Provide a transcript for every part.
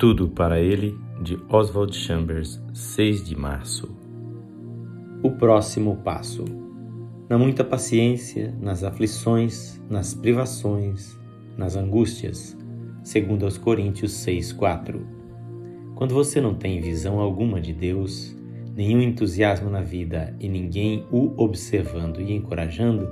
Tudo para Ele, de Oswald Chambers, 6 de março. O próximo passo. Na muita paciência, nas aflições, nas privações, nas angústias, segundo aos Coríntios 6:4. Quando você não tem visão alguma de Deus, nenhum entusiasmo na vida e ninguém o observando e encorajando,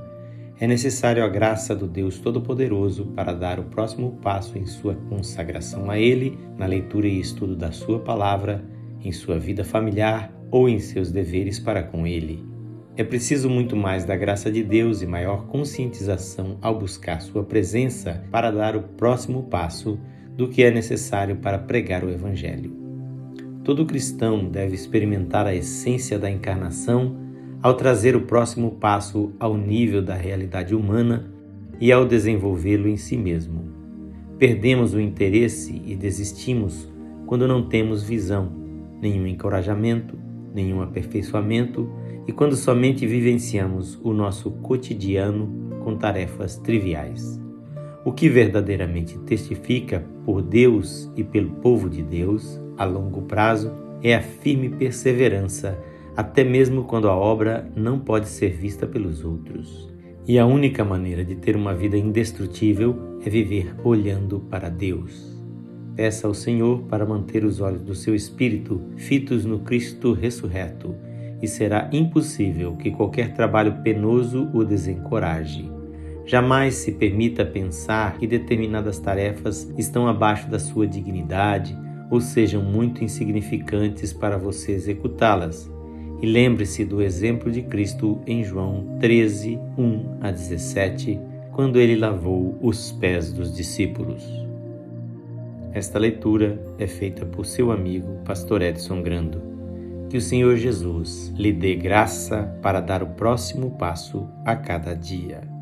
é necessário a graça do Deus Todo-Poderoso para dar o próximo passo em sua consagração a Ele, na leitura e estudo da Sua palavra, em sua vida familiar ou em seus deveres para com Ele. É preciso muito mais da graça de Deus e maior conscientização ao buscar Sua presença para dar o próximo passo do que é necessário para pregar o Evangelho. Todo cristão deve experimentar a essência da encarnação ao trazer o próximo passo ao nível da realidade humana e ao desenvolvê-lo em si mesmo. Perdemos o interesse e desistimos quando não temos visão, nenhum encorajamento, nenhum aperfeiçoamento e quando somente vivenciamos o nosso cotidiano com tarefas triviais. O que verdadeiramente testifica por Deus e pelo povo de Deus a longo prazo é a firme perseverança até mesmo quando a obra não pode ser vista pelos outros. E a única maneira de ter uma vida indestrutível é viver olhando para Deus. Peça ao Senhor para manter os olhos do seu espírito fitos no Cristo ressurreto, e será impossível que qualquer trabalho penoso o desencoraje. Jamais se permita pensar que determinadas tarefas estão abaixo da sua dignidade ou sejam muito insignificantes para você executá-las. E lembre-se do exemplo de Cristo em João 13, 1 a 17, quando ele lavou os pés dos discípulos. Esta leitura é feita por seu amigo, Pastor Edson Grando. Que o Senhor Jesus lhe dê graça para dar o próximo passo a cada dia.